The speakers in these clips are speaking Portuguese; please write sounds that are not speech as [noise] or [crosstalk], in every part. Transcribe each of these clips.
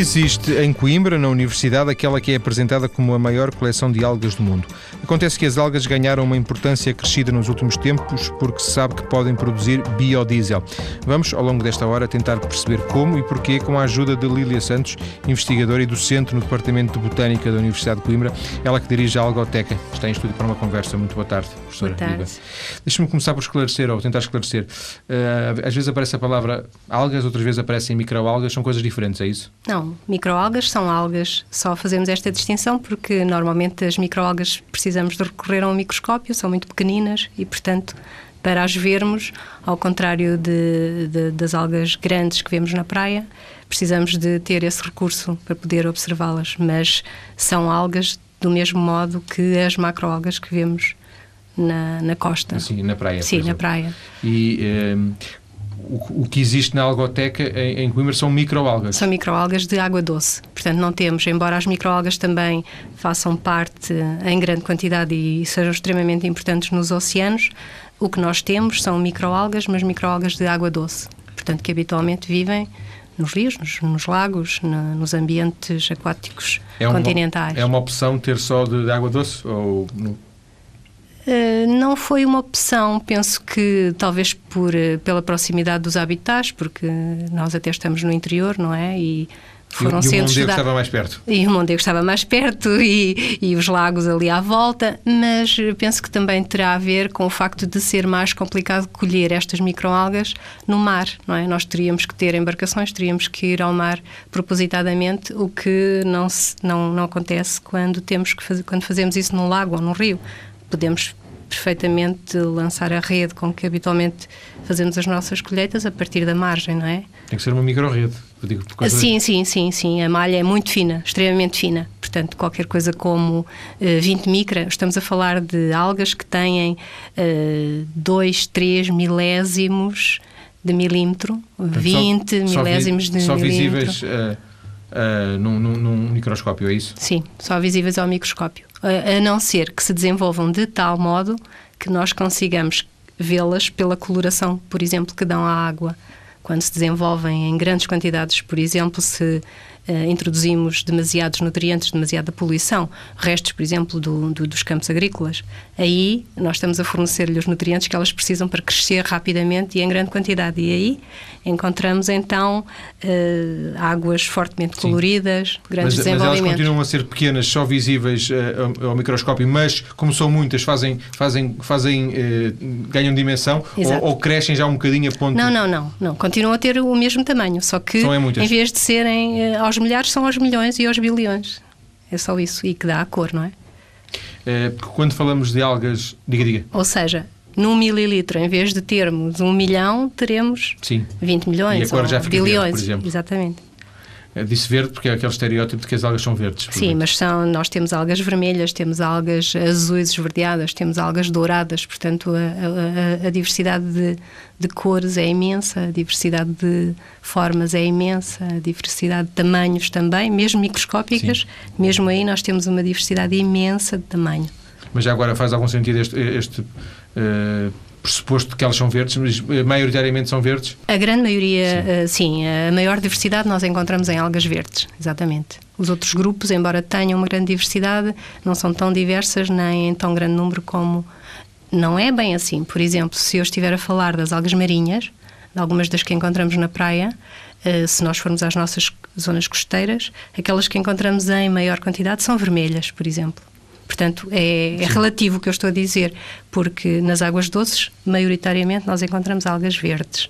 Existe em Coimbra, na Universidade, aquela que é apresentada como a maior coleção de algas do mundo. Acontece que as algas ganharam uma importância crescida nos últimos tempos porque se sabe que podem produzir biodiesel. Vamos, ao longo desta hora, tentar perceber como e porquê com a ajuda de Lília Santos, investigadora e docente no Departamento de Botânica da Universidade de Coimbra, ela que dirige a Algoteca. Está em estúdio para uma conversa. Muito boa tarde, professora. Boa tarde. Deixa-me começar por esclarecer, ou tentar esclarecer. Uh, às vezes aparece a palavra algas, outras vezes aparecem microalgas. São coisas diferentes, é isso? Não, microalgas são algas. Só fazemos esta distinção porque normalmente as microalgas precisamos de recorrer a um microscópio, são muito pequeninas e, portanto, para as vermos, ao contrário de, de, das algas grandes que vemos na praia, precisamos de ter esse recurso para poder observá-las. Mas são algas do mesmo modo que as macroalgas que vemos na, na costa. Sim, na praia. Sim, na praia. E um, o, o, que existe na algoteca em, em Coimbra são microalgas? São microalgas de água doce. Portanto, não temos, embora as microalgas também façam parte em grande quantidade e sejam extremamente importantes nos oceanos, o que nós temos são microalgas, mas microalgas de água doce. Portanto, que habitualmente vivem nos rios, nos, nos lagos, na, nos ambientes aquáticos é continentais. Uma, é uma opção ter só de, de água doce? Ou... Uh, não foi uma opção, penso que talvez por, eh, pela proximidade dos habitats, porque nós até estamos no interior, não é? E foram e, e o Mondego estava mais perto. E o Mondego estava mais perto [laughs] e, e os lagos ali à volta, mas penso que também terá a ver com o facto de ser mais complicado colher estas microalgas no mar, não é? Nós teríamos que ter embarcações, teríamos que ir ao mar propositadamente, o que não, se, não, não acontece quando, temos que fazer, quando fazemos isso num lago ou num rio. Podemos perfeitamente lançar a rede com que habitualmente fazemos as nossas colheitas a partir da margem, não é? Tem que ser uma micro-rede. Sim, sim, sim, sim. A malha é muito fina, extremamente fina. Portanto, qualquer coisa como uh, eh, 20 micra, estamos a falar de algas que têm 2, uh, 3 milésimos de milímetro, Portanto, 20 só, milésimos só vi, de só milímetro. Só visíveis uh, num, num, num microscópio, é isso? Sim, só visíveis ao microscópio a não ser que se desenvolvam de tal modo que nós consigamos vê-las pela coloração, por exemplo, que dão à água. Quando se desenvolvem em grandes quantidades, por exemplo, se introduzimos demasiados nutrientes, demasiada poluição, restos, por exemplo, do, do, dos campos agrícolas, aí nós estamos a fornecer-lhe os nutrientes que elas precisam para crescer rapidamente e em grande quantidade. E aí encontramos então uh, águas fortemente Sim. coloridas, grandes mas, desenvolvimentos. Mas elas continuam a ser pequenas, só visíveis uh, ao, ao, microscópio, mas como são muitas, fazem, fazem, fazem ganham dimensão ou, ou, crescem já um bocadinho a ponto. Não, não, não, não. Continuam a ter o mesmo tamanho, só que é em vez de serem aos milhares, são aos milhões e aos bilhões. É só isso e que dá a cor, não é? é porque quando falamos de algas, diga, diga. Ou seja, num mililitro, em vez de termos um milhão, teremos Sim. 20 milhões e a cor já bilhões. Verde, por exemplo. Exatamente. É, disse verde porque é aquele estereótipo de que as algas são verdes. Sim, mas são, nós temos algas vermelhas, temos algas azuis esverdeadas, temos algas douradas, portanto a, a, a diversidade de, de, cores é imensa, a diversidade de formas é imensa, a diversidade de tamanhos também, mesmo microscópicas, Sim. mesmo aí nós temos uma diversidade imensa de tamanho. Mas já agora faz algum sentido este, este uh, pressuposto que elas são verdes, mas eh, maioritariamente são verdes? A grande maioria, sim. Uh, sim. A maior diversidade nós encontramos em algas verdes, exatamente. Os outros grupos, embora tenham uma grande diversidade, não são tão diversas nem em tão grande número como. Não é bem assim. Por exemplo, se eu estiver a falar das algas marinhas, de algumas das que encontramos na praia, uh, se nós formos às nossas zonas costeiras, aquelas que encontramos em maior quantidade são vermelhas, por exemplo. Portanto, é, é relativo o que eu estou a dizer, porque nas águas doces, maioritariamente, nós encontramos algas verdes.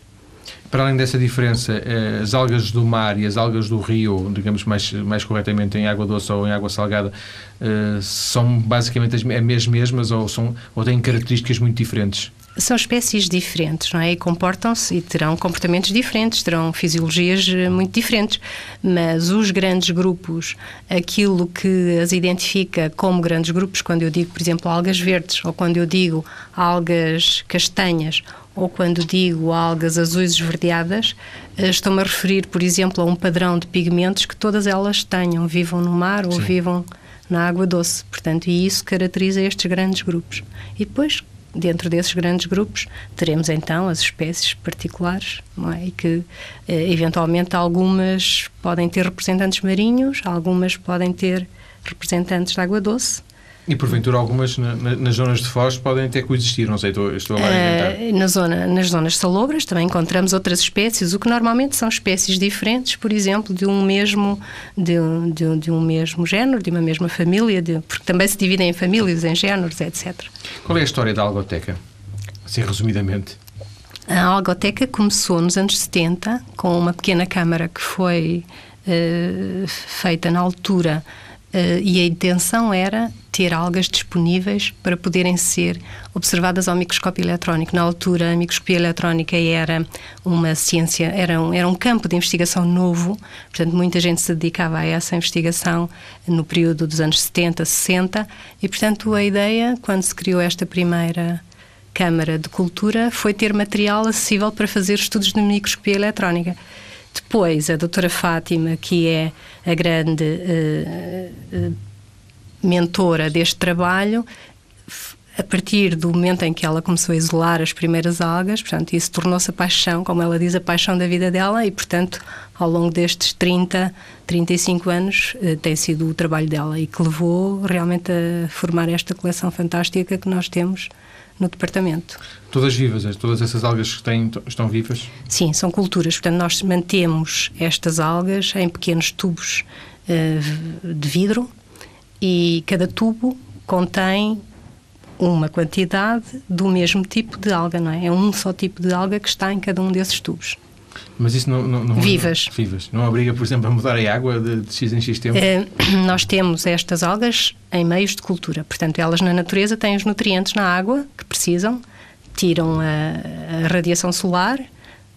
Para além dessa diferença, eh, as algas do mar e as algas do rio, digamos mais, mais corretamente em água doce ou em água salgada, eh, são basicamente as mesmas ou, são, ou têm características muito diferentes? São espécies diferentes, não é? E comportam-se e terão comportamentos diferentes, terão fisiologias eh, muito diferentes, mas os grandes grupos, aquilo que as identifica como grandes grupos, quando eu digo, por exemplo, algas verdes, ou quando eu digo algas castanhas, ou quando digo algas azuis esverdeadas, eh, estou-me a referir, por exemplo, a um padrão de pigmentos que todas elas tenham, vivam no mar ou Sim. vivam na água doce. Portanto, e isso caracteriza estes grandes grupos. E depois dentro desses grandes grupos, teremos então as espécies particulares, não é? E que eh, eventualmente algumas podem ter representantes marinhos, algumas podem ter representantes de água doce, e porventura algumas na, na, nas zonas de Foz podem até coexistir, não sei, estou, estou a uh, na zona, Nas zonas salobras também encontramos outras espécies, o que normalmente são espécies diferentes, por exemplo, de um mesmo, de, de, de um mesmo género, de uma mesma família, de, porque também se dividem em famílias, em géneros, etc. Qual é a história da algoteca? Assim, resumidamente. A algoteca começou nos anos 70 com uma pequena câmara que foi uh, feita na altura Uh, e a intenção era ter algas disponíveis para poderem ser observadas ao microscópio eletrónico. Na altura, a microscopia eletrónica era uma ciência, era um, era um campo de investigação novo, portanto, muita gente se dedicava a essa investigação no período dos anos 70, 60, e, portanto, a ideia, quando se criou esta primeira Câmara de Cultura, foi ter material acessível para fazer estudos de microscopia eletrónica. Depois, a doutora Fátima, que é a grande uh, uh, mentora deste trabalho, a partir do momento em que ela começou a isolar as primeiras algas, portanto, isso tornou-se a paixão, como ela diz, a paixão da vida dela e, portanto, ao longo destes 30, 35 anos, uh, tem sido o trabalho dela e que levou realmente a formar esta coleção fantástica que nós temos no departamento. Todas vivas, é? todas essas algas que têm, estão vivas? Sim, são culturas. Portanto, nós mantemos estas algas em pequenos tubos uh, de vidro e cada tubo contém uma quantidade do mesmo tipo de alga, não é? É um só tipo de alga que está em cada um desses tubos. Mas isso não, não, não vivas. Não, vivas. Não obriga, por exemplo, a mudar a água de, de X em X tempo? É, nós temos estas algas em meios de cultura. Portanto, elas na natureza têm os nutrientes na água que precisam, tiram a, a radiação solar,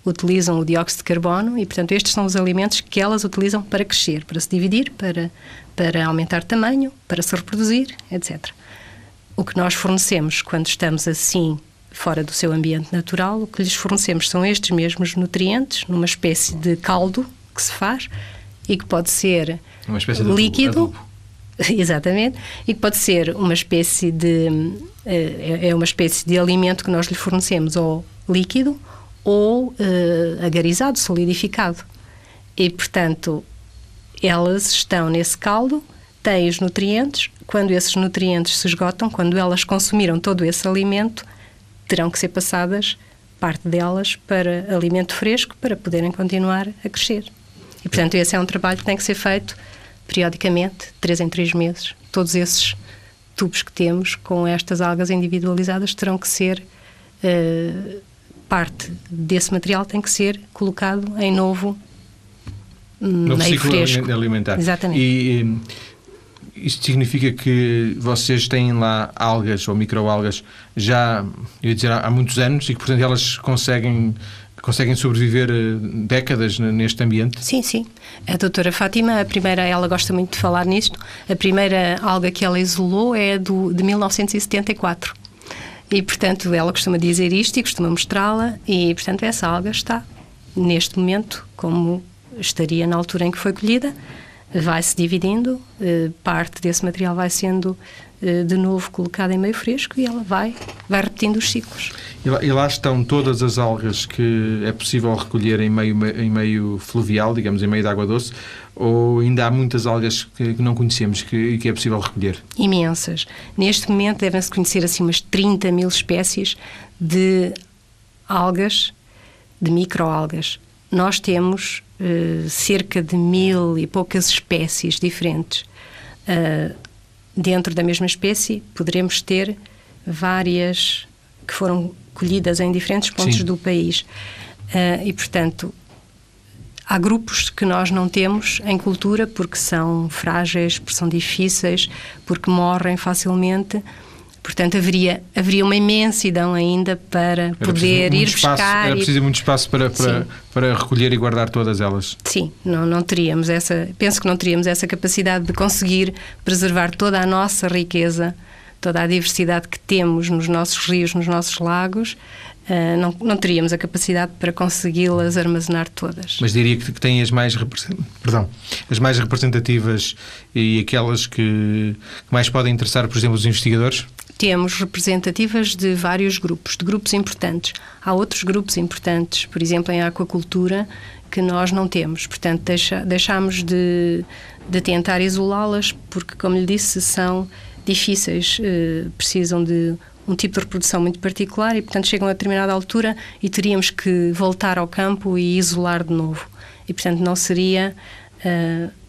utilizam o dióxido de carbono e, portanto, estes são os alimentos que elas utilizam para crescer, para se dividir, para, para aumentar tamanho, para se reproduzir, etc. O que nós fornecemos quando estamos assim fora do seu ambiente natural, o que lhes fornecemos são estes mesmos nutrientes, numa espécie de caldo que se faz e que pode ser uma espécie de líquido. Adubo. [laughs] Exatamente, e que pode ser uma espécie de eh, é, é uma espécie de alimento que nós lhe fornecemos ou líquido ou uh, agarizado, solidificado. E portanto, elas estão nesse caldo, têm os nutrientes. Quando esses nutrientes se esgotam, quando elas consumiram todo esse alimento, terão que ser passadas, parte delas, para alimento fresco para poderem continuar a crescer. E, portanto, esse é um trabalho que tem que ser feito periodicamente, três em três meses. Todos esses tubos que temos com estas algas individualizadas terão que ser. Uh, parte desse material tem que ser colocado em novo, novo meio ciclo fresco. alimentar. Exatamente. E, isto significa que vocês têm lá algas ou microalgas já, eu ia dizer, há muitos anos e que, portanto, elas conseguem conseguem sobreviver eh, décadas neste ambiente? Sim, sim. A doutora Fátima, a primeira, ela gosta muito de falar nisto, a primeira alga que ela isolou é do, de 1974. E, portanto, ela costuma dizer isto e costuma mostrá-la e, portanto, essa alga está, neste momento, como estaria na altura em que foi colhida, vai-se dividindo, eh, parte desse material vai sendo eh, de novo colocada em meio fresco e ela vai, vai repetindo os ciclos. E lá, e lá, estão todas as algas que é possível recolher em meio, em meio fluvial, digamos, em meio de água doce, ou ainda há muitas algas que, que não conhecemos e que, que, é possível recolher? Imensas. Neste momento devem-se conhecer assim umas 30 mil espécies de algas, de microalgas. Nós temos uh, cerca de mil e poucas espécies diferentes. Uh, dentro da mesma espécie, poderemos ter várias que foram colhidas em diferentes pontos Sim. do país. Uh, e, portanto, há grupos que nós não temos em cultura porque são frágeis, porque são difíceis, porque morrem facilmente Portanto, haveria, haveria uma imensidão ainda para poder ir espaço, buscar. Era preciso muito espaço para, para, para, recolher e guardar todas elas. Sim, não, não teríamos essa. Penso que não teríamos essa capacidade de conseguir preservar toda a nossa riqueza, toda a diversidade que temos nos nossos rios, nos nossos lagos, Uh, não, não, teríamos a capacidade para consegui-las armazenar todas. Mas diria que, que têm as mais, perdão, as mais representativas e aquelas que, que, mais podem interessar, por exemplo, os investigadores? Temos representativas de vários grupos, de grupos importantes. Há outros grupos importantes, por exemplo, em aquacultura, que nós não temos. Portanto, deixa, deixamos de, de tentar isolá-las, porque, como lhe disse, são difíceis, eh, precisam de um tipo de reprodução muito particular e, portanto, chegam a determinada altura e teríamos que voltar ao campo e isolar de novo. E, portanto, não seria. Uh,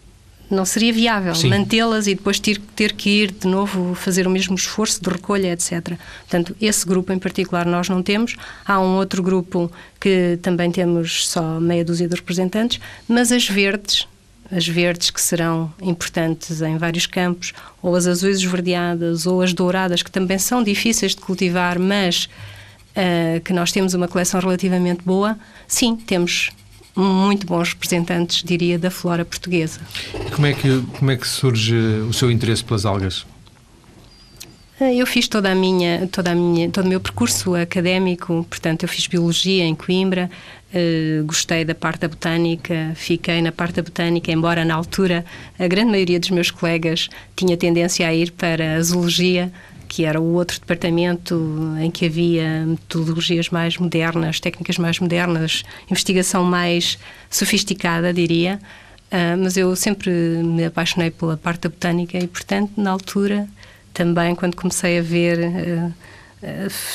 não seria viável mantê-las e depois ter, ter que ir de novo fazer o mesmo esforço de recolha, etc. Portanto, esse grupo em particular nós não temos. Há um outro grupo que também temos só meia dúzia de representantes, mas as verdes, as verdes que serão importantes em vários campos, ou as azuis esverdeadas, ou as douradas, que também são difíceis de cultivar, mas uh, que nós temos uma coleção relativamente boa, sim, temos muito bons representantes, diria, da flora portuguesa. Como é que, como é que surge o seu interesse pelas algas? Eh, eu fiz toda a minha, toda a minha, todo o meu percurso académico, portanto, eu fiz biologia em Coimbra, uh, gostei da parte da botânica, fiquei na parte da botânica, embora na altura a grande maioria dos meus colegas tinha tendência a ir para a zoologia, que era o outro departamento em que havia metodologias mais modernas, técnicas mais modernas, investigação mais sofisticada, diria. Uh, mas eu sempre me apaixonei pela parte da botânica e, portanto, na altura também quando comecei a ver uh,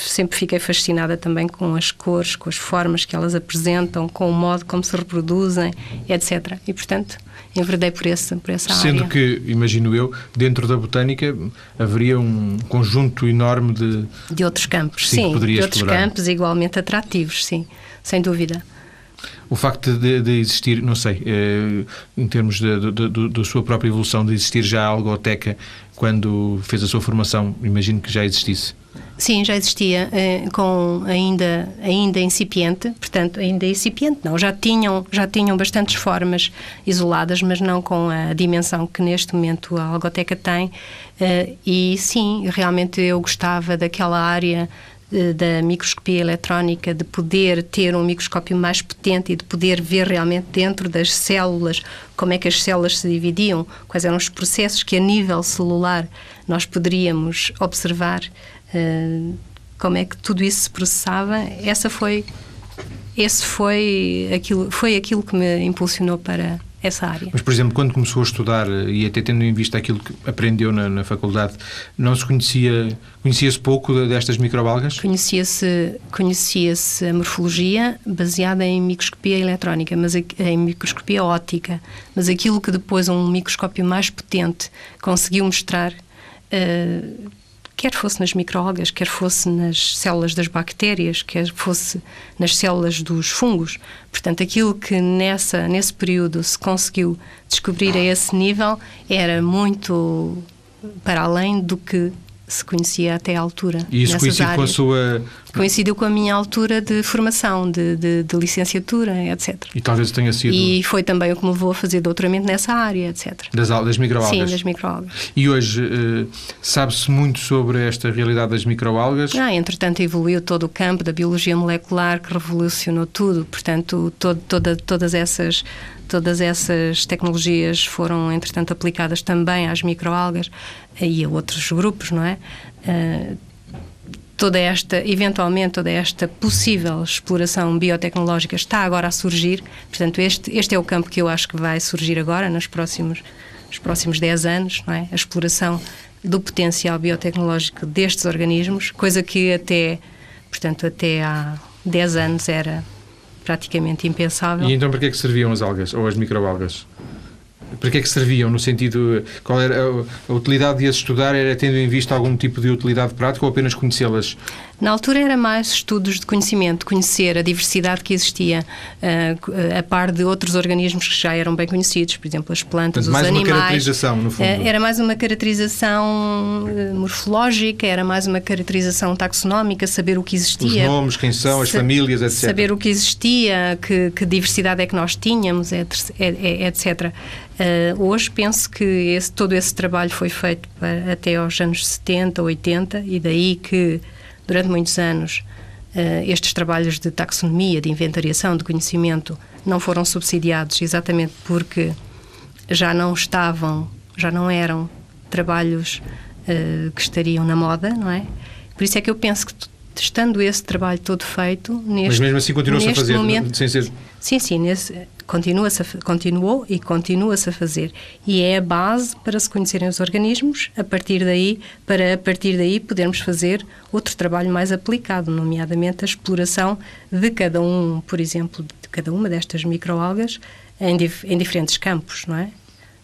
sempre fiquei fascinada também com as cores, com as formas que elas apresentam, com o modo como se reproduzem, etc. E portanto enverdei por essa, por essa Sendo área. que, imagino eu, dentro da botânica haveria um conjunto enorme de... De outros campos, sim, sim de outros explorar. campos igualmente atrativos, sim, sem dúvida. O facto de, de existir, não sei, eh, em termos da sua própria evolução, de existir já a algoteca quando fez a sua formação, imagino que já existisse. Sim, já existia, eh, com ainda, ainda incipiente, portanto, ainda incipiente não, já tinham, já tinham bastantes formas isoladas, mas não com a dimensão que neste momento a algoteca tem. Eh, e sim, realmente eu gostava daquela área da microscopia eletrónica, de poder ter um microscópio mais potente e de poder ver realmente dentro das células como é que as células se dividiam, quais eram os processos que a nível celular nós poderíamos observar, uh, como é que tudo isso se processava. Essa foi esse foi aquilo foi aquilo que me impulsionou para essa área. Mas, por exemplo, quando começou a estudar e até tendo em vista aquilo que aprendeu na, na faculdade, não se conhecia, conhecia-se pouco destas microalgas? Conhecia-se conhecia a morfologia baseada em microscopia eletrónica, mas em microscopia óptica, mas aquilo que depois um microscópio mais potente conseguiu mostrar uh, quer fosse nas microalgas, quer fosse nas células das bactérias, quer fosse nas células dos fungos. Portanto, aquilo que nessa, nesse período se conseguiu descobrir a esse nível era muito para além do que se conhecia até à altura. E isso coincidiu com a sua. Coincidiu com a minha altura de formação, de, de, de, licenciatura, etc. E talvez tenha sido. E foi também o que me levou a fazer doutoramento nessa área, etc. Das, das microalgas? Sim, das microalgas. E hoje uh, sabe-se muito sobre esta realidade das microalgas? Ah, entretanto, evoluiu todo o campo da biologia molecular que revolucionou tudo. Portanto, todo, toda, todas essas todas essas tecnologias foram, entretanto, aplicadas também às microalgas e a outros grupos, não é? Uh, toda esta, eventualmente, toda esta possível exploração biotecnológica está agora a surgir. Portanto, este, este é o campo que eu acho que vai surgir agora, nos próximos, nos próximos 10 anos, não é? A exploração do potencial biotecnológico destes organismos, coisa que até, portanto, até há 10 anos era praticamente impensável. E então para que é que serviam as algas ou as microalgas? Para que é que serviam? No sentido, qual era a, a utilidade de as estudar? Era tendo em vista algum tipo de utilidade prática ou apenas conhecê-las? Na altura era mais estudos de conhecimento, conhecer a diversidade que existia uh, a par de outros organismos que já eram bem conhecidos, por exemplo, as plantas, Portanto, os mais animais. Mais uma caracterização, no fundo. Uh, era mais uma caracterização uh, morfológica, era mais uma caracterização taxonómica, saber o que existia. Os nomes, quem são, as famílias, etc. Saber o que existia, que, que diversidade é que nós tínhamos, etc. hoje penso que esse, todo esse trabalho foi feito para, até aos anos 70, 80 e daí que durante muitos anos, uh, estes trabalhos de taxonomia, de inventariação, de conhecimento, não foram subsidiados exatamente porque já não estavam, já não eram trabalhos uh, que estariam na moda, não é? Por isso é que eu penso que estando esse trabalho todo feito neste Mas mesmo assim continua-se a fazer momento, sem ser Sim, sim, continua continuou e continua-se a fazer. E é a base para se conhecerem os organismos, a partir daí, para a partir daí podermos fazer outro trabalho mais aplicado, nomeadamente a exploração de cada um, por exemplo, de cada uma destas microalgas em, dif em diferentes campos, não é?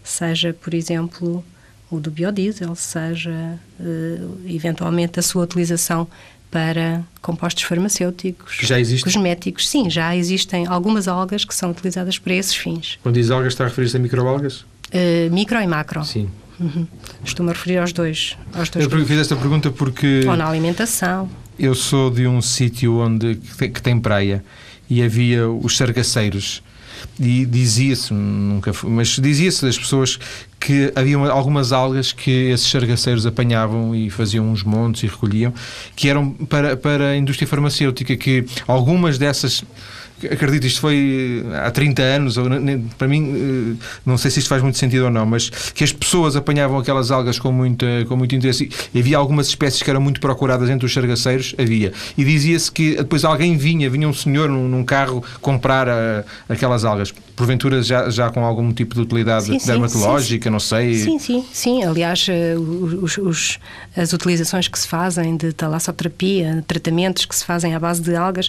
Seja, por exemplo, o do biodiesel, seja uh, eventualmente a sua utilização para compostos farmacêuticos, que já cosméticos. Sim, já existem algumas algas que são utilizadas para esses fins. Quando diz algas, está a referir-se a microalgas? Uh, micro e macro. Sim. Uhum. Estou-me a referir aos dois. Aos dois eu fiz esta pergunta porque. Ou na alimentação. Eu sou de um sítio onde que tem praia e havia os sargaceiros e dizia-se, nunca mas dizia-se das pessoas que havia algumas algas que esses sargaceiros apanhavam e faziam uns montes e recolhiam, que eram para, para a indústria farmacêutica, que algumas dessas acredito, isto foi eh, há 30 anos, ou, para mim, eh, não sei se isto faz muito sentido ou não, mas que as pessoas apanhavam aquelas algas com, muita, com muito interesse e havia algumas espécies que eram muito procuradas entre os chargaceiros, havia. E dizia-se que depois alguém vinha, vinha um senhor num, num carro comprar a, eh, aquelas algas, porventura já, já com algum tipo de utilidade sim, dermatológica, sim, sim. não sei. Sim, sim, sim. Aliás, os, os, as utilizações que se fazem de talassoterapia, tratamentos que se fazem à base de algas,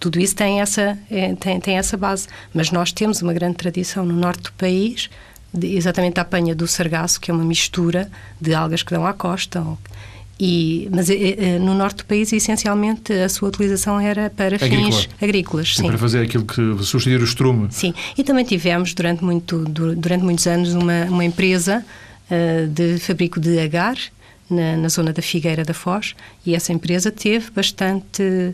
tudo isso tem essa é, tem, tem essa base. Mas nós temos uma grande tradição no norte do país, de, exatamente a apanha do sargaço, que é uma mistura de algas que dão à costa. E, mas é, é, no norte do país, essencialmente, a sua utilização era para Agrícola. fins agrícolas. Sim. Para fazer aquilo que substituir o estrume. Sim, e também tivemos durante, muito, durante muitos anos uma, uma empresa uh, de fabrico de agar na, na, zona da Figueira da Foz e essa empresa teve bastante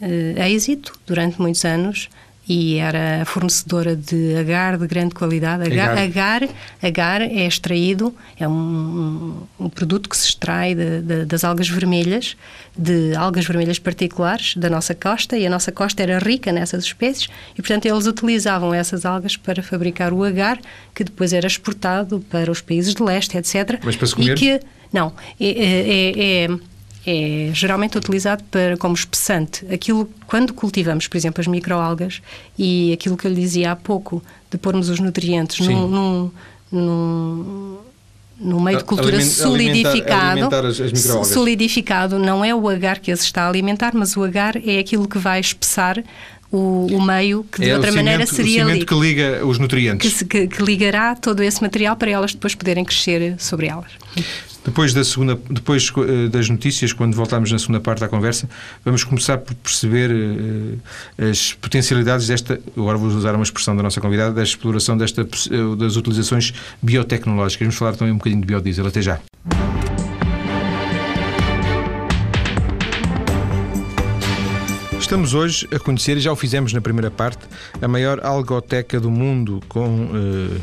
uh, êxito durante muitos anos e era fornecedora de agar de grande qualidade. Agar, agar, agar é extraído, é um, um, produto que se extrai de, de, das algas vermelhas, de algas vermelhas particulares da nossa costa, e a nossa costa era rica nessas espécies, e portanto eles utilizavam essas algas para fabricar o agar, que depois era exportado para os países de leste, etc. Mas para se comer? E que, não, é, é, é é geralmente utilizado para, como espessante. Aquilo, quando cultivamos, por exemplo, as microalgas e aquilo que eu lhe dizia há pouco, de pormos os nutrientes num, num, num, num, meio de cultura Aliment, solidificado, alimentar, alimentar as, as solidificado não é o agar que as está a alimentar, mas o agar é aquilo que vai espessar o, o, meio que de é outra maneira seria o que liga os nutrientes que, que, que, ligará todo esse material para elas depois poderem crescer sobre elas. Depois, da segunda, depois eh, das notícias, quando voltarmos na segunda parte da conversa, vamos começar por perceber uh, as potencialidades desta, agora vou usar uma expressão da nossa convidada, da exploração desta, das utilizações biotecnológicas. Vamos falar também um bocadinho de biodiesel. Até já. Estamos hoje a conhecer, e já o fizemos na primeira parte, a maior algoteca do mundo, com eh,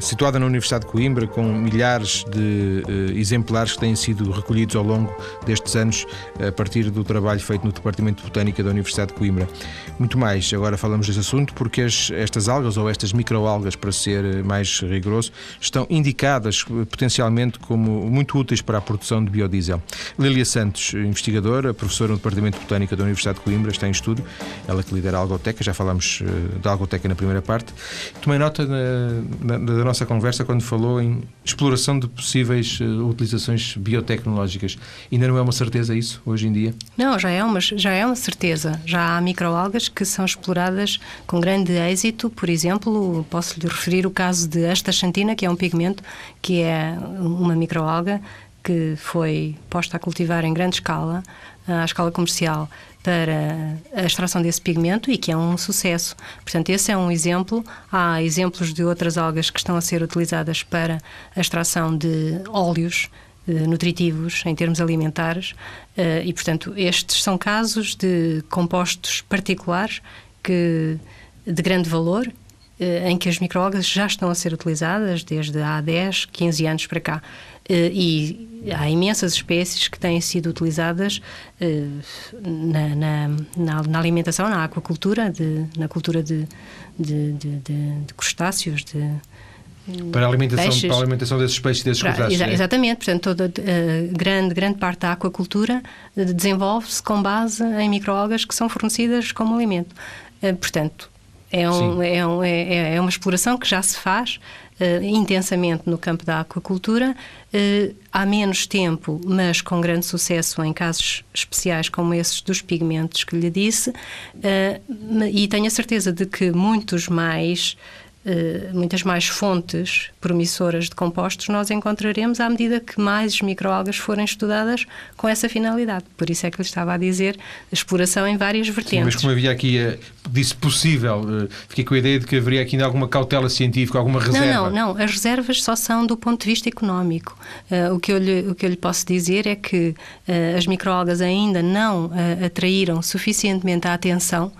situada na Universidade de Coimbra, com milhares de uh, exemplares que têm sido recolhidos ao longo destes anos, a partir do trabalho feito no Departamento de Botânica da Universidade de Coimbra. Muito mais, agora falamos deste assunto, porque as, estas algas, ou estas microalgas, para ser mais rigoroso, estão indicadas eh, potencialmente como muito úteis para a produção de biodiesel. Lília Santos, investigadora, professora no Departamento de Botânica da Universidade de Coimbra, está em estudo, ela que lidera a algoteca, já falámos da algoteca na primeira parte. Tomei nota na da, da, nossa conversa quando falou em exploração de possíveis uh, utilizações biotecnológicas. Ainda não é uma certeza isso hoje em dia? Não, já é uma, já é uma certeza. Já há microalgas que são exploradas com grande êxito. Por exemplo, posso-lhe referir o caso de astaxantina, que é um pigmento que é uma microalga que foi posta a cultivar em grande escala, à escala comercial, para a extração desse pigmento e que é um sucesso. Portanto, esse é um exemplo. Há exemplos de outras algas que estão a ser utilizadas para a extração de óleos eh, nutritivos em termos alimentares eh, e, portanto, estes são casos de compostos particulares que de grande valor eh, em que as microalgas já estão a ser utilizadas desde há 10, 15 anos para cá. Eh, e há imensas espécies que têm sido utilizadas eh, na, na, na alimentação, na aquacultura, de, na cultura de, de, de, de crustáceos, de, para a alimentação, peixes, para a alimentação desses peixes e desses para, crustáceos. Exa, é? Exatamente, portanto, toda uh, grande, grande parte da aquacultura desenvolve-se com base em microalgas que são fornecidas como alimento. Uh, portanto, é, um, é, um, é, é, uma exploração que já se faz uh, intensamente no campo da aquacultura, uh, há menos tempo, mas com grande sucesso em casos especiais como esses dos pigmentos que lhe disse, uh, e tenho a certeza de que muitos mais muitas mais fontes promissoras de compostos nós encontraremos à medida que mais microalgas forem estudadas com essa finalidade. Por isso é que lhe estava a dizer a exploração em várias vertentes. Sim, mas como havia aqui, eh, disse possível, eh, fiquei com a ideia de que haveria aqui alguma cautela científica, alguma reserva. Não, não, não. As reservas só são do ponto de vista económico. o, que eu lhe, o que eu lhe posso dizer é que as microalgas ainda não atraíram suficientemente a atenção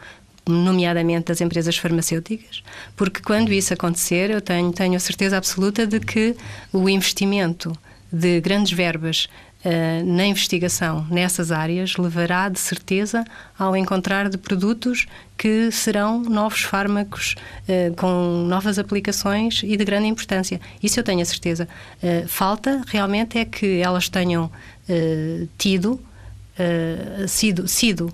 nomeadamente das empresas farmacêuticas, porque quando isso acontecer, eu tenho, tenho a certeza absoluta de que o investimento de grandes verbas uh, na investigação nessas áreas levará de certeza ao encontrar de produtos que serão novos fármacos uh, com novas aplicações e de grande importância. Isso eu tenho a certeza. Uh, falta realmente é que elas tenham tido, sido, sido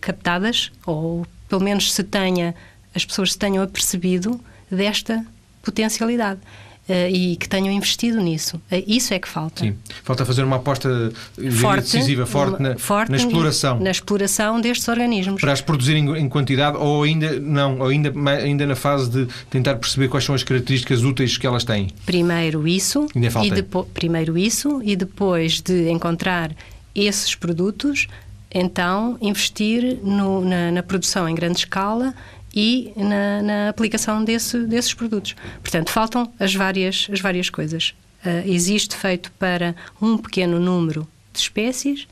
captadas ou pelo menos se tenha, as pessoas se tenham apercebido desta potencialidade. Uh, e que tenham investido nisso. Uh, isso é que falta. Sim. Falta fazer uma aposta forte, decisiva, forte, na, forte na exploração. Na exploração destes organismos. Para as produzir em, em, quantidade ou ainda não, ou ainda, ainda na fase de tentar perceber quais são as características úteis que elas têm. Primeiro isso. Falta. E depo, primeiro isso e depois de encontrar esses produtos então investir no, na, na, produção em grande escala e na, na aplicação desse, desses produtos. Portanto, faltam as várias, as várias coisas. Uh, existe feito para um pequeno número de espécies,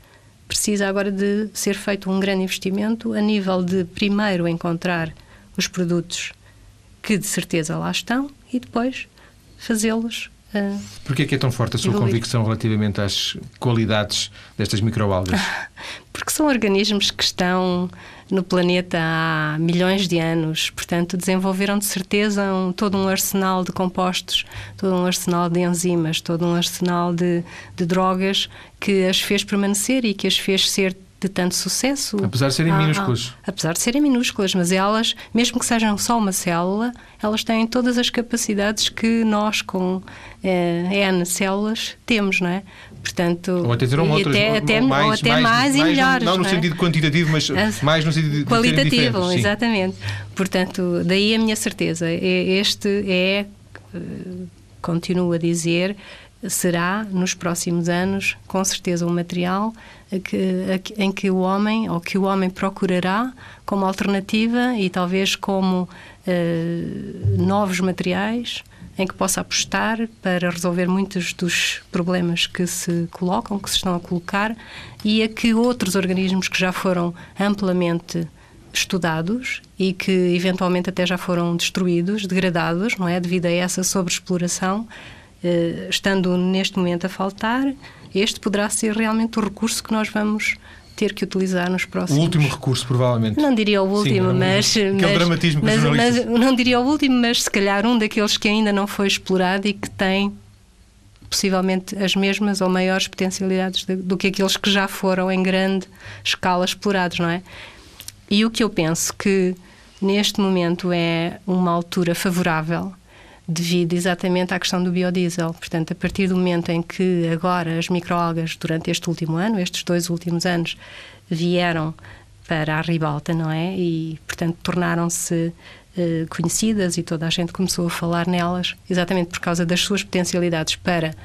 precisa agora de ser feito um grande investimento a nível de primeiro encontrar os produtos que de certeza lá estão e depois fazê-los Uh, Porquê é que é tão forte a sua convicção relativamente às qualidades destas microalgas? [laughs] Porque são organismos que estão no planeta há milhões de anos, portanto desenvolveram de certeza um, todo um arsenal de compostos, todo um arsenal de enzimas, todo um arsenal de, de drogas que as fez permanecer e que as fez ser de tanto sucesso. Apesar de serem ah, minúsculas. Ah, apesar de serem minúsculas, mas elas, mesmo que sejam só uma célula, elas têm todas as capacidades que nós, com eh, N células, temos, não é? Portanto, ou até terão outras, até, até, mais, ou até mais, mais, e melhores. Não, não no é? sentido quantitativo, mas mais no sentido qualitativo, exatamente. Portanto, daí a minha certeza. Este é, eh, continuo a dizer, será nos próximos anos, com certeza, um material que, em que o homem, ou que o homem procurará como alternativa e talvez como uh, novos materiais em que possa apostar para resolver muitos dos problemas que se colocam, que se estão a colocar, e a que outros organismos que já foram amplamente estudados e que eventualmente até já foram destruídos, degradados, não é, devido a essa sobreexploração, eh, estando neste momento a faltar, este poderá ser realmente o recurso que nós vamos ter que utilizar nos próximos. O último recurso, provavelmente. Não diria o último, Sim, mas. Aquele mas, dramatismo mas, mas, Não diria o último, mas se calhar um daqueles que ainda não foi explorado e que tem possivelmente as mesmas ou maiores potencialidades de, do que aqueles que já foram em grande escala explorados, não é? E o que eu penso que neste momento é uma altura favorável devido exatamente à questão do biodiesel. Portanto, a partir do momento em que agora as microalgas, durante este último ano, estes dois últimos anos, vieram para a ribalta, não é? E, portanto, tornaram-se eh, conhecidas e toda a gente começou a falar nelas, exatamente por causa das suas potencialidades para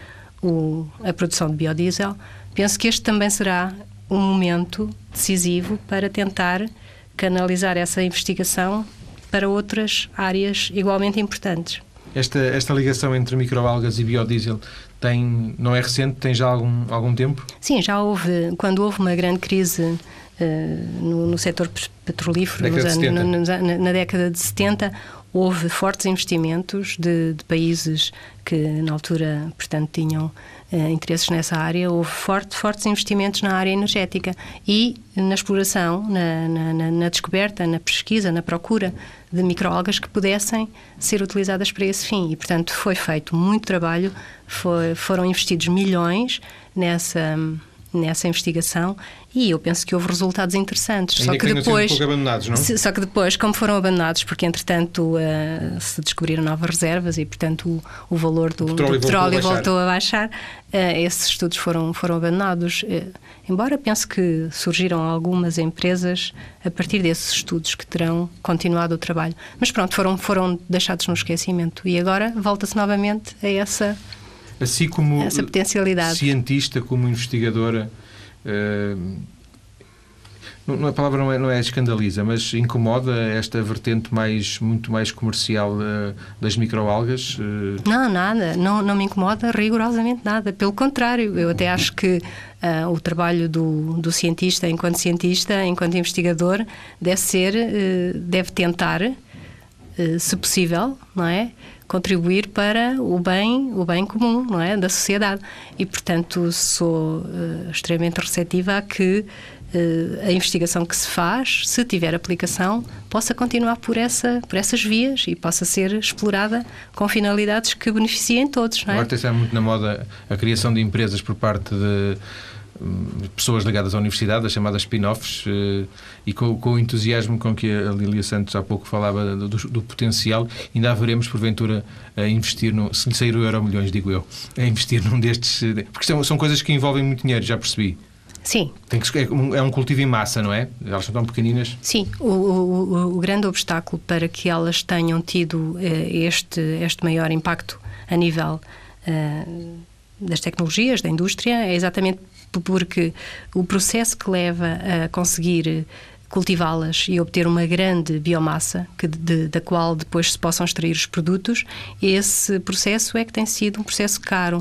o, a produção de biodiesel. Penso que este também será um momento decisivo para tentar canalizar essa investigação para outras áreas igualmente importantes. Esta, esta ligação entre microalgas e biodiesel tem, não é recente, tem já algum, algum tempo? Sim, já houve, quando houve uma grande crise uh, no, no setor petrolífero nos anos, na, na, década de 70, houve fortes investimentos de, de, países que na altura, portanto, tinham interesses nessa área, houve forte, fortes investimentos na área energética e na exploração, na, na, na descoberta, na pesquisa, na procura de microalgas que pudessem ser utilizadas para esse fim. E, portanto, foi feito muito trabalho, foi, foram investidos milhões nessa nessa investigação e eu penso que houve resultados interessantes. Ainda só que, que depois, um abandonados, não? Só que depois, como foram abandonados, porque entretanto uh, se descobriram novas reservas e portanto o, o valor do, o petróleo, do petróleo voltou a baixar, voltou a baixar uh, esses estudos foram, foram abandonados. Uh, embora penso que surgiram algumas empresas a partir desses estudos que terão continuado o trabalho. Mas pronto, foram, foram deixados no esquecimento e agora volta-se novamente a essa assim como essa potencialidade. cientista, como investigadora, uh, não, a palavra não é, não é escandaliza, mas incomoda esta vertente mais, muito mais comercial uh, das microalgas? Uh... Não, nada. Não, não me incomoda rigorosamente nada. Pelo contrário, eu até acho que uh, o trabalho do, do cientista, enquanto cientista, enquanto investigador, deve ser, deve tentar, se possível, não é? Contribuir para o bem, o bem comum, não é, da sociedade. E portanto sou uh, extremamente receptiva a que uh, a investigação que se faz, se tiver aplicação, possa continuar por essa por essas vias e possa ser explorada com finalidades que beneficiem todos, não é? Agora está muito na moda a criação de empresas por parte de pessoas ligadas à universidade, as chamadas spin-offs, eh, e com, com, o entusiasmo com que a Lilia Santos há pouco falava do, do, potencial, ainda haveremos, porventura, a investir, no, se lhe sair o euro milhões, digo eu, a investir num destes. Eh, porque são, são coisas que envolvem muito dinheiro, já percebi. Sim. Tem que, é, um, é um cultivo em massa, não é? Elas são tão pequeninas. Sim. O, o, o grande obstáculo para que elas tenham tido eh, este, este maior impacto a nível das tecnologias, da indústria, é exatamente porque o processo que leva a conseguir cultivá-las e obter uma grande biomassa que de, da qual depois se possam extrair os produtos, esse processo é que tem sido um processo caro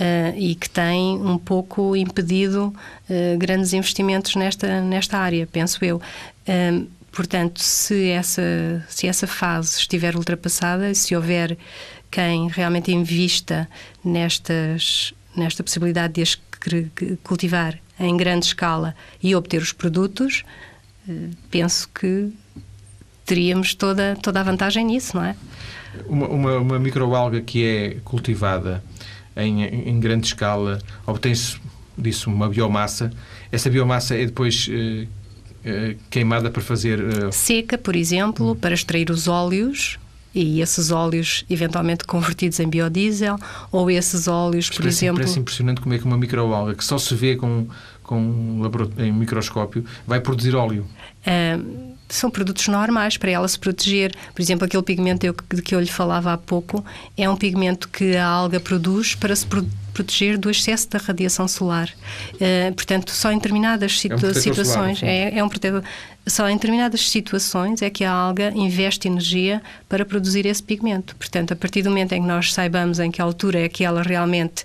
uh, e que tem um pouco impedido uh, grandes investimentos nesta, nesta área, penso eu. Uh, portanto, se essa, se essa fase estiver ultrapassada, se houver quem realmente invista nestas, nesta possibilidade de as cultivar em grande escala e obter os produtos, eh, penso que teríamos toda, toda a vantagem nisso, não é? Uma, uma, uma microalga que é cultivada em, em grande escala, obtém-se disso uma biomassa. Essa biomassa é depois eh, eh, queimada para fazer. Eh... Seca, por exemplo, para extrair os óleos e esses óleos eventualmente convertidos em biodiesel ou esses óleos, por parece, exemplo... Parece impressionante como é que uma microalga que só se vê com, com em microscópio vai produzir óleo. Uh, são produtos normais para ela se proteger. Por exemplo, aquele pigmento eu, de que eu lhe falava há pouco é um pigmento que a alga produz para se proteger do excesso da radiação solar. Uh, portanto, só em determinadas situ é um situações solar, é, é um protetor só em determinadas situações é que a alga investe energia para produzir esse pigmento. Portanto, a partir do momento em que nós saibamos em que altura é que ela realmente,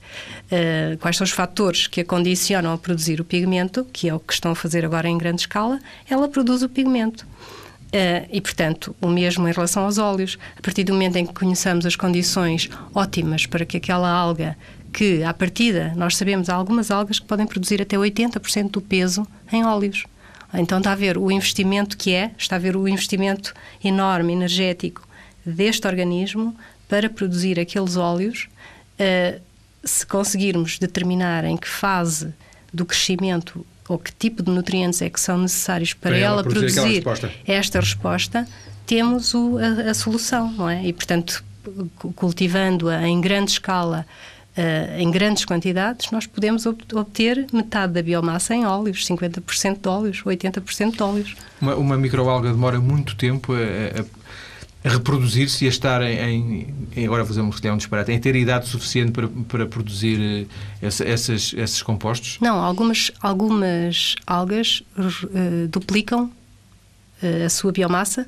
uh, quais são os fatores que a condicionam a produzir o pigmento, que é o que estão a fazer agora em grande escala, ela produz o pigmento. Uh, e, portanto, o mesmo em relação aos óleos. A partir do momento em que conheçamos as condições ótimas para que aquela alga, que à partida nós sabemos há algumas algas que podem produzir até 80% do peso em óleos. Então está a ver o investimento que é, está a ver o investimento enorme, energético deste organismo para produzir aqueles óleos. Uh, se conseguirmos determinar em que fase do crescimento ou que tipo de nutrientes é que são necessários para, para ela, produzir, produzir resposta. esta resposta, temos o, a, a, solução, não é? E, portanto, cultivando-a em grande escala Uh, em grandes quantidades, nós podemos obter metade da biomassa em óleos, 50% de óleos, 80% de óleos. Uma, uma microalga demora muito tempo a, a, a reproduzir-se e a estar em, em agora fazer um, um disparate, em ter idade suficiente para, para produzir eh, essa, essas, esses compostos? Não, algumas, algumas algas uh, duplicam uh, a sua biomassa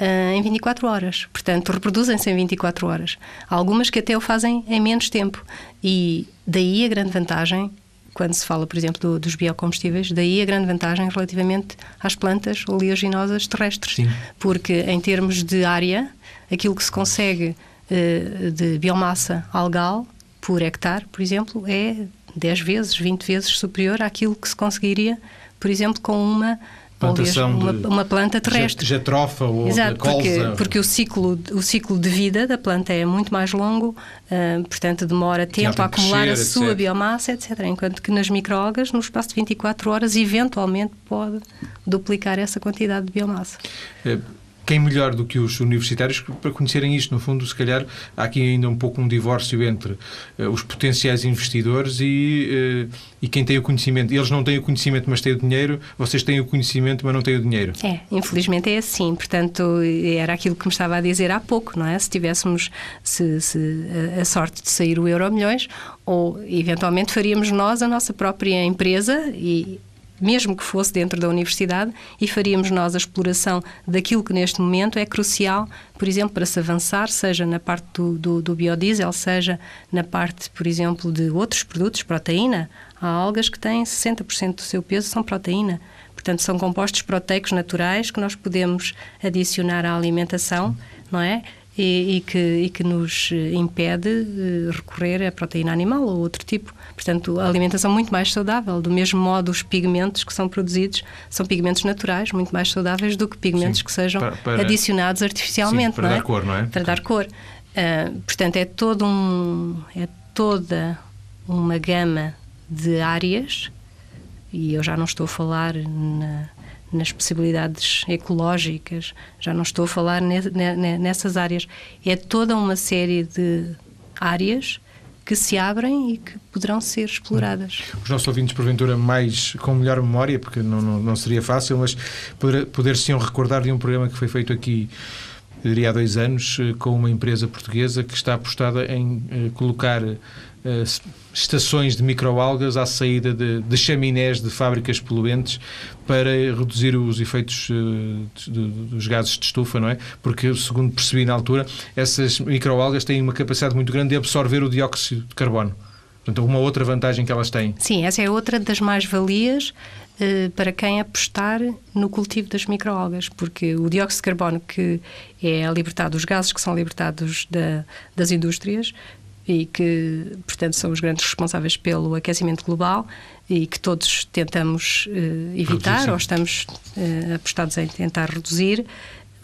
uh, em 24 horas. Portanto, reproduzem-se em 24 horas. Há algumas que até o fazem em menos tempo. E daí a grande vantagem, quando se fala, por exemplo, do, dos biocombustíveis, daí a grande vantagem relativamente às plantas oleaginosas terrestres. Sim. Porque, em termos de área, aquilo que se consegue uh, de biomassa algal por hectare, por exemplo, é 10 vezes, 20 vezes superior àquilo que se conseguiria, por exemplo, com uma plantação uma, uma, planta terrestre. Jatrofa ou Exato. Porque, porque o, ciclo, o ciclo de vida da planta é muito mais longo, uh, portanto demora tempo a acumular crescer, a sua etc. biomassa, etc. Enquanto que nas microalgas, no espaço de 24 horas, eventualmente pode duplicar essa quantidade de biomassa. É quem melhor do que os universitários para conhecerem isto? No fundo, se calhar, há aqui ainda um pouco um divórcio entre uh, os potenciais investidores e, uh, e quem tem o conhecimento. Eles não têm o conhecimento, mas têm o dinheiro. Vocês têm o conhecimento, mas não têm o dinheiro. É, infelizmente é assim. Portanto, era aquilo que me estava a dizer há pouco, não é? Se tivéssemos se, se, a sorte de sair o Euro Milhões, ou eventualmente faríamos nós a nossa própria empresa e mesmo que fosse dentro da universidade, e faríamos nós a exploração daquilo que neste momento é crucial, por exemplo, para se avançar, seja na parte do, do, do biodiesel, seja na parte, por exemplo, de outros produtos, proteína. Há algas que têm 60% do seu peso são proteína. Portanto, são compostos proteicos naturais que nós podemos adicionar à alimentação, não é? E, e, que, e que nos impede uh, recorrer a proteína animal ou outro tipo. Portanto, a alimentação muito mais saudável. Do mesmo modo, os pigmentos que são produzidos são pigmentos naturais, muito mais saudáveis do que pigmentos sim, que sejam para, para, adicionados artificialmente. Sim, para dar é? cor, não é? Para dar cor. Uh, portanto, é todo um é toda uma gama de áreas e eu já não estou a falar na nas possibilidades ecológicas, já não estou a falar nessas áreas. É toda uma série de áreas que se abrem e que poderão ser exploradas. Os nossos ouvintes, porventura, mais com melhor memória, porque não, não, não seria fácil, mas poder, poder-se recordar de um programa que foi feito aqui diria há dois anos, eh, com uma empresa portuguesa que está apostada em eh, colocar eh, estações de microalgas à saída de, de, chaminés de fábricas poluentes para reduzir os efeitos uh, de, dos gases de estufa, não é? Porque, segundo percebi na altura, essas microalgas têm uma capacidade muito grande de absorver o dióxido de carbono. Portanto, uma outra vantagem que elas têm. Sim, essa é outra das mais-valias uh, para quem apostar no cultivo das microalgas, porque o dióxido de carbono que é libertado, os gases que são libertados da, das indústrias, e que, portanto, são os grandes responsáveis pelo aquecimento global e que todos tentamos uh, evitar ou estamos uh, apostados em tentar reduzir.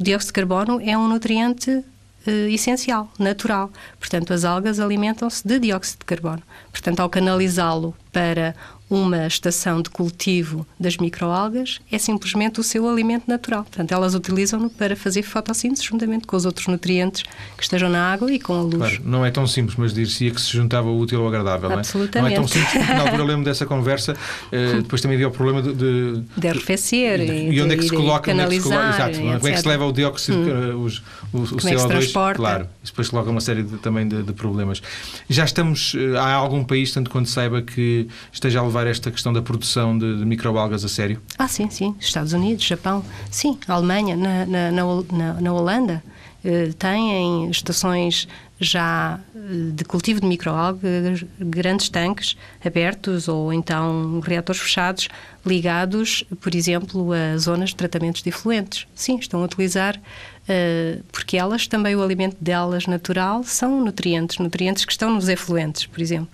O dióxido de carbono é um nutriente uh, essencial, natural. Portanto, as algas alimentam-se de dióxido de carbono. Portanto, ao canalizá-lo para uma estação de cultivo das microalgas é simplesmente o seu alimento natural. Portanto, elas utilizam-no para fazer fotossíntese juntamente com os outros nutrientes que estejam na água e com a luz. Claro, não é tão simples, mas dir-se que se juntava o útil ao agradável. Absolutamente. Não é, não é tão simples, porque na altura [laughs] lembro dessa conversa, uh, depois também havia o problema de... De, de arrefecer e, e onde é que se coloca, onde é que se coloca, exato, como é que se leva o dióxido, hum. os, o, o CO2, é claro, depois coloca uma série de, também de, de, problemas. Já estamos, eh, há algum país, tanto quanto saiba, que esteja a levar esta questão da produção de, de, microalgas a sério? Ah, sim, sim. Estados Unidos, Japão, sim. Alemanha, na, na, na, na Holanda, eh, têm estações já eh, de cultivo de microalgas, grandes tanques abertos ou então reatores fechados ligados, por exemplo, a zonas de tratamentos de efluentes. Sim, estão a utilizar, uh, porque elas também, o alimento delas natural, são nutrientes, nutrientes que estão nos efluentes, por exemplo.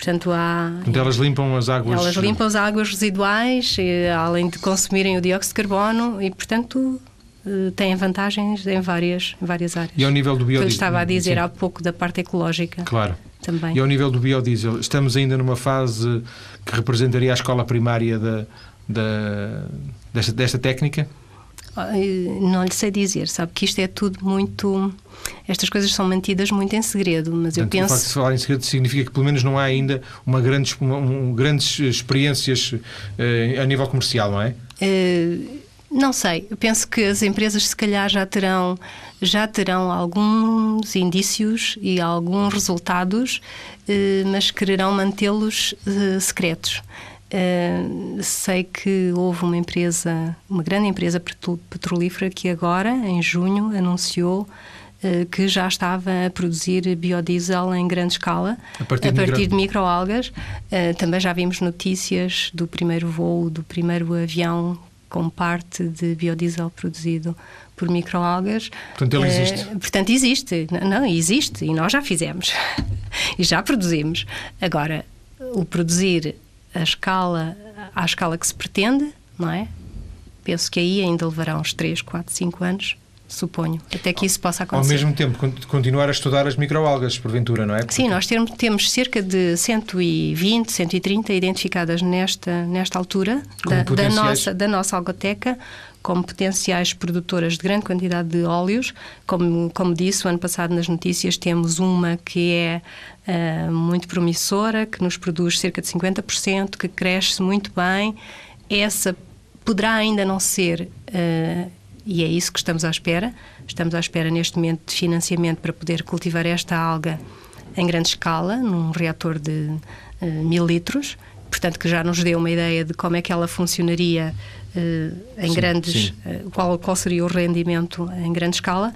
Portanto, há. Portanto, elas limpam as águas. Elas limpam as águas residuais, e, além de consumirem o dióxido de carbono, e, portanto, eh, têm vantagens em várias, em várias áreas. E ao nível do biodiesel? eu estava a dizer Sim. há pouco da parte ecológica. Claro. Também. E ao nível do biodiesel, estamos ainda numa fase que representaria a escola primária da, da, desta, desta técnica? Não lhe sei dizer, sabe que isto é tudo muito. Estas coisas são mantidas muito em segredo, mas Portanto, eu penso. O facto de falar em segredo significa que, pelo menos, não há ainda uma grandes, um, grandes experiências uh, a nível comercial, não é? Uh, não sei, eu penso que as empresas se calhar já terão, já terão alguns indícios e alguns resultados, uh, mas quererão mantê-los secretos. Uh, sei que houve uma empresa, uma grande empresa petrolífera que agora, em junho, anunciou uh, que já estava a produzir biodiesel em grande escala a partir, a de, partir de microalgas. Uh, também já vimos notícias do primeiro voo do primeiro avião com parte de biodiesel produzido por microalgas. Portanto, ele existe. portanto, existe. Não, existe e nós já fizemos. [laughs] e já produzimos. Agora, o produzir a escala, à escala que se pretende, não é? Penso que aí ainda levará uns 3, 4, 5 anos suponho, até que isso possa acontecer. Ao mesmo tempo, continuar a estudar as microalgas, porventura, não é? Porque... Sim, nós temos, temos cerca de 120, 130 identificadas nesta, nesta altura da, da, nossa, da nossa algoteca como potenciais produtoras de grande quantidade de óleos. Como, como disse, o ano passado nas notícias temos uma que é uh, muito promissora, que nos produz cerca de 50%, que cresce muito bem. Essa poderá ainda não ser uh, e é isso que estamos à espera. Estamos à espera neste momento de financiamento para poder cultivar esta alga em grande escala, num reator de uh, mil litros, portanto que já nos deu uma ideia de como é que ela funcionaria em sim, grandes, sim. Uh, qual, qual seria o rendimento em grande escala.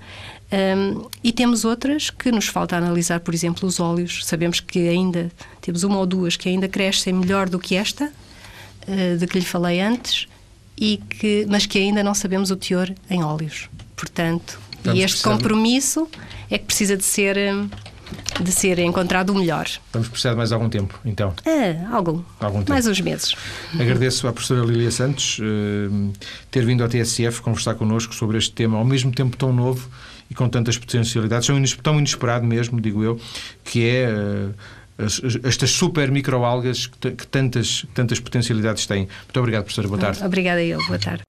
Um, e temos outras que nos falta analisar, por exemplo, os óleos. Sabemos que ainda temos uma ou duas que ainda crescem melhor do que esta, uh, de que lhe falei antes, e que, mas que ainda não sabemos o teor em óleos. Portanto, Vamos e este compromisso é que precisa de ser de ser encontrado o melhor. Vamos precisar de mais algum tempo, então? É, algum. algum tempo. Mais uns meses. Agradeço à professora Lilia Santos uh, ter vindo ao TSF conversar connosco sobre este tema, ao mesmo tempo tão novo e com tantas potencialidades, tão inesperado mesmo, digo eu, que é... Uh, estas super microalgas que, que tantas, tantas potencialidades têm. Muito obrigado, professora. Boa tarde. Obrigada eu. Boa tarde.